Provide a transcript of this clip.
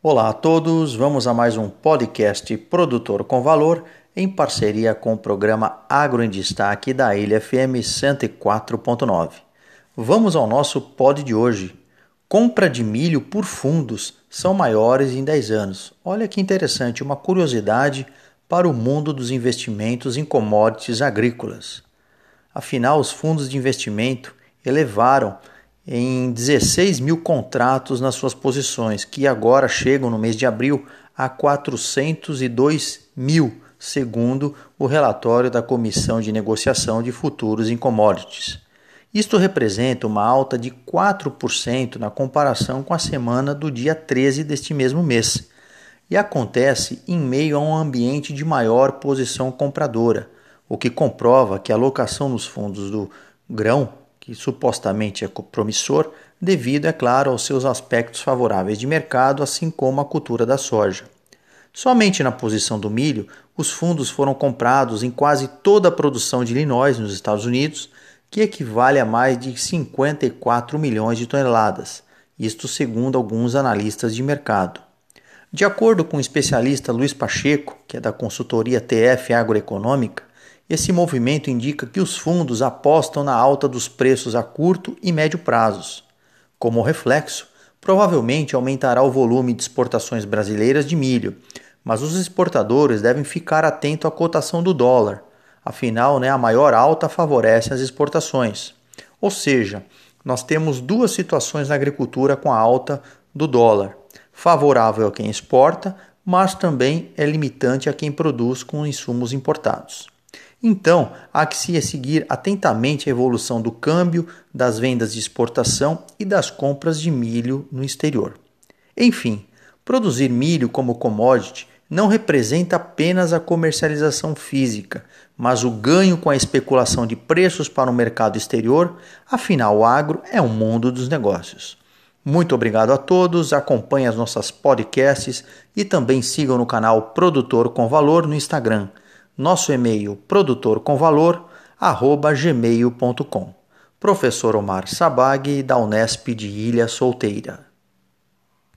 Olá a todos, vamos a mais um podcast Produtor com Valor em parceria com o programa Agro em Destaque da Ilha FM 104.9. Vamos ao nosso pod de hoje. Compra de milho por fundos são maiores em 10 anos. Olha que interessante, uma curiosidade para o mundo dos investimentos em commodities agrícolas. Afinal, os fundos de investimento elevaram em 16 mil contratos nas suas posições, que agora chegam no mês de abril a 402 mil, segundo o relatório da Comissão de Negociação de Futuros em Commodities. Isto representa uma alta de 4% na comparação com a semana do dia 13 deste mesmo mês, e acontece em meio a um ambiente de maior posição compradora, o que comprova que a alocação nos fundos do grão que supostamente é promissor, devido, é claro, aos seus aspectos favoráveis de mercado, assim como a cultura da soja. Somente na posição do milho, os fundos foram comprados em quase toda a produção de Illinois nos Estados Unidos, que equivale a mais de 54 milhões de toneladas, isto segundo alguns analistas de mercado. De acordo com o especialista Luiz Pacheco, que é da consultoria TF Agroeconômica, esse movimento indica que os fundos apostam na alta dos preços a curto e médio prazos. Como reflexo, provavelmente aumentará o volume de exportações brasileiras de milho, mas os exportadores devem ficar atentos à cotação do dólar. Afinal, né, a maior alta favorece as exportações. Ou seja, nós temos duas situações na agricultura com a alta do dólar: favorável a quem exporta, mas também é limitante a quem produz com insumos importados. Então, há que se seguir atentamente a evolução do câmbio, das vendas de exportação e das compras de milho no exterior. Enfim, produzir milho como commodity não representa apenas a comercialização física, mas o ganho com a especulação de preços para o mercado exterior, afinal, o agro é um mundo dos negócios. Muito obrigado a todos, acompanhem as nossas podcasts e também sigam no canal Produtor com Valor no Instagram nosso e-mail produtorcomvalor@gmail.com. Professor Omar Sabag da Unesp de Ilha Solteira.